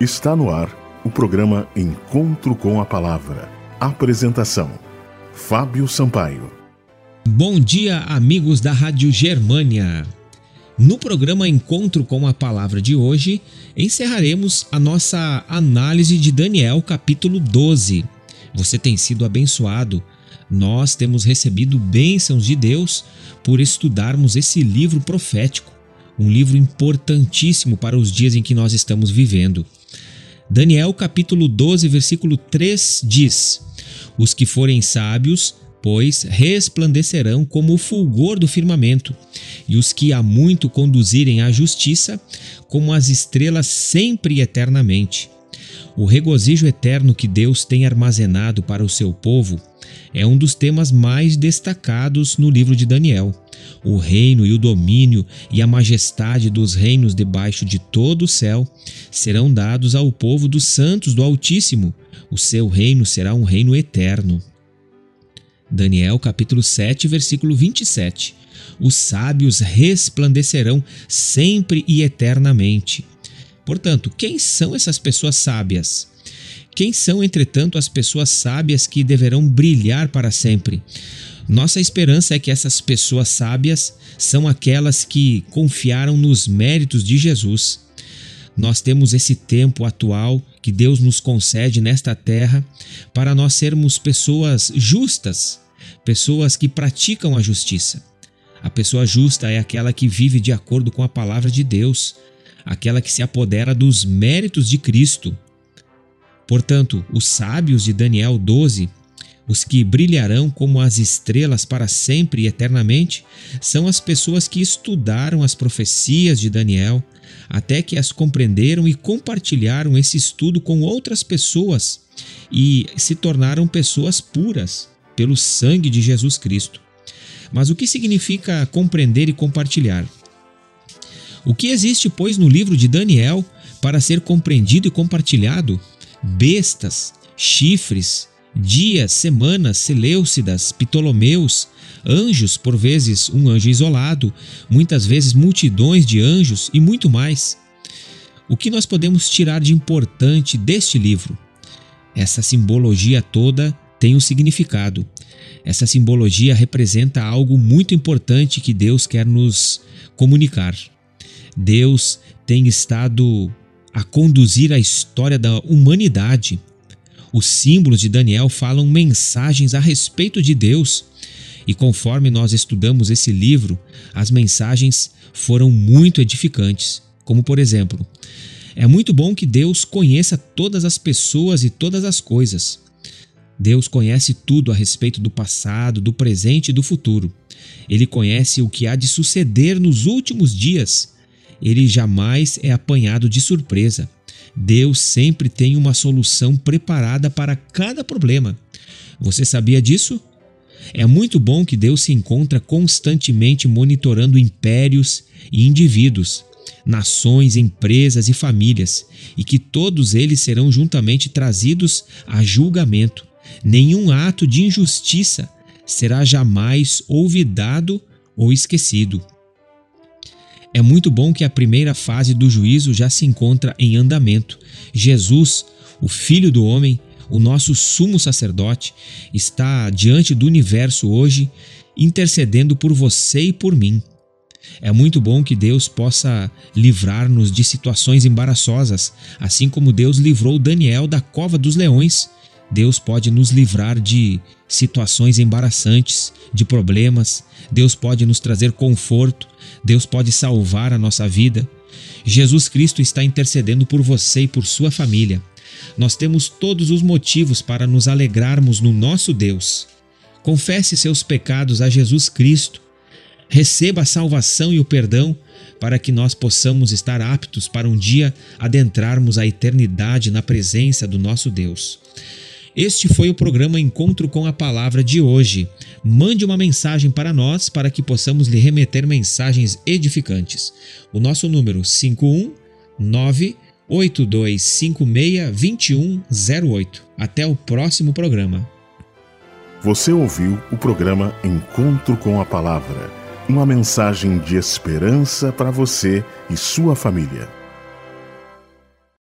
Está no ar o programa Encontro com a Palavra. Apresentação: Fábio Sampaio. Bom dia, amigos da Rádio Germânia. No programa Encontro com a Palavra de hoje, encerraremos a nossa análise de Daniel, capítulo 12. Você tem sido abençoado. Nós temos recebido bênçãos de Deus por estudarmos esse livro profético, um livro importantíssimo para os dias em que nós estamos vivendo. Daniel capítulo 12, versículo 3 diz: Os que forem sábios, pois, resplandecerão como o fulgor do firmamento, e os que há muito conduzirem à justiça, como as estrelas sempre e eternamente. O regozijo eterno que Deus tem armazenado para o seu povo é um dos temas mais destacados no livro de Daniel. O reino e o domínio e a majestade dos reinos debaixo de todo o céu serão dados ao povo dos santos do Altíssimo. O seu reino será um reino eterno. Daniel capítulo 7, versículo 27. Os sábios resplandecerão sempre e eternamente. Portanto, quem são essas pessoas sábias? Quem são, entretanto, as pessoas sábias que deverão brilhar para sempre? Nossa esperança é que essas pessoas sábias são aquelas que confiaram nos méritos de Jesus. Nós temos esse tempo atual que Deus nos concede nesta terra para nós sermos pessoas justas, pessoas que praticam a justiça. A pessoa justa é aquela que vive de acordo com a palavra de Deus, aquela que se apodera dos méritos de Cristo. Portanto, os sábios de Daniel 12 os que brilharão como as estrelas para sempre e eternamente são as pessoas que estudaram as profecias de Daniel, até que as compreenderam e compartilharam esse estudo com outras pessoas e se tornaram pessoas puras pelo sangue de Jesus Cristo. Mas o que significa compreender e compartilhar? O que existe, pois, no livro de Daniel para ser compreendido e compartilhado? Bestas, chifres, dias, semanas, Seleucidas, Ptolomeus, anjos, por vezes um anjo isolado, muitas vezes multidões de anjos e muito mais. O que nós podemos tirar de importante deste livro? Essa simbologia toda tem um significado. Essa simbologia representa algo muito importante que Deus quer nos comunicar. Deus tem estado a conduzir a história da humanidade os símbolos de Daniel falam mensagens a respeito de Deus. E conforme nós estudamos esse livro, as mensagens foram muito edificantes. Como, por exemplo, é muito bom que Deus conheça todas as pessoas e todas as coisas. Deus conhece tudo a respeito do passado, do presente e do futuro. Ele conhece o que há de suceder nos últimos dias. Ele jamais é apanhado de surpresa. Deus sempre tem uma solução preparada para cada problema. Você sabia disso? É muito bom que Deus se encontra constantemente monitorando impérios e indivíduos, nações, empresas e famílias, e que todos eles serão juntamente trazidos a julgamento. Nenhum ato de injustiça será jamais olvidado ou esquecido. É muito bom que a primeira fase do juízo já se encontra em andamento. Jesus, o Filho do Homem, o nosso sumo sacerdote, está diante do universo hoje, intercedendo por você e por mim. É muito bom que Deus possa livrar-nos de situações embaraçosas, assim como Deus livrou Daniel da cova dos leões. Deus pode nos livrar de situações embaraçantes, de problemas. Deus pode nos trazer conforto. Deus pode salvar a nossa vida. Jesus Cristo está intercedendo por você e por sua família. Nós temos todos os motivos para nos alegrarmos no nosso Deus. Confesse seus pecados a Jesus Cristo. Receba a salvação e o perdão para que nós possamos estar aptos para um dia adentrarmos a eternidade na presença do nosso Deus. Este foi o programa Encontro com a Palavra de hoje. Mande uma mensagem para nós para que possamos lhe remeter mensagens edificantes. O nosso número 519 8256-2108. Até o próximo programa. Você ouviu o programa Encontro com a Palavra uma mensagem de esperança para você e sua família.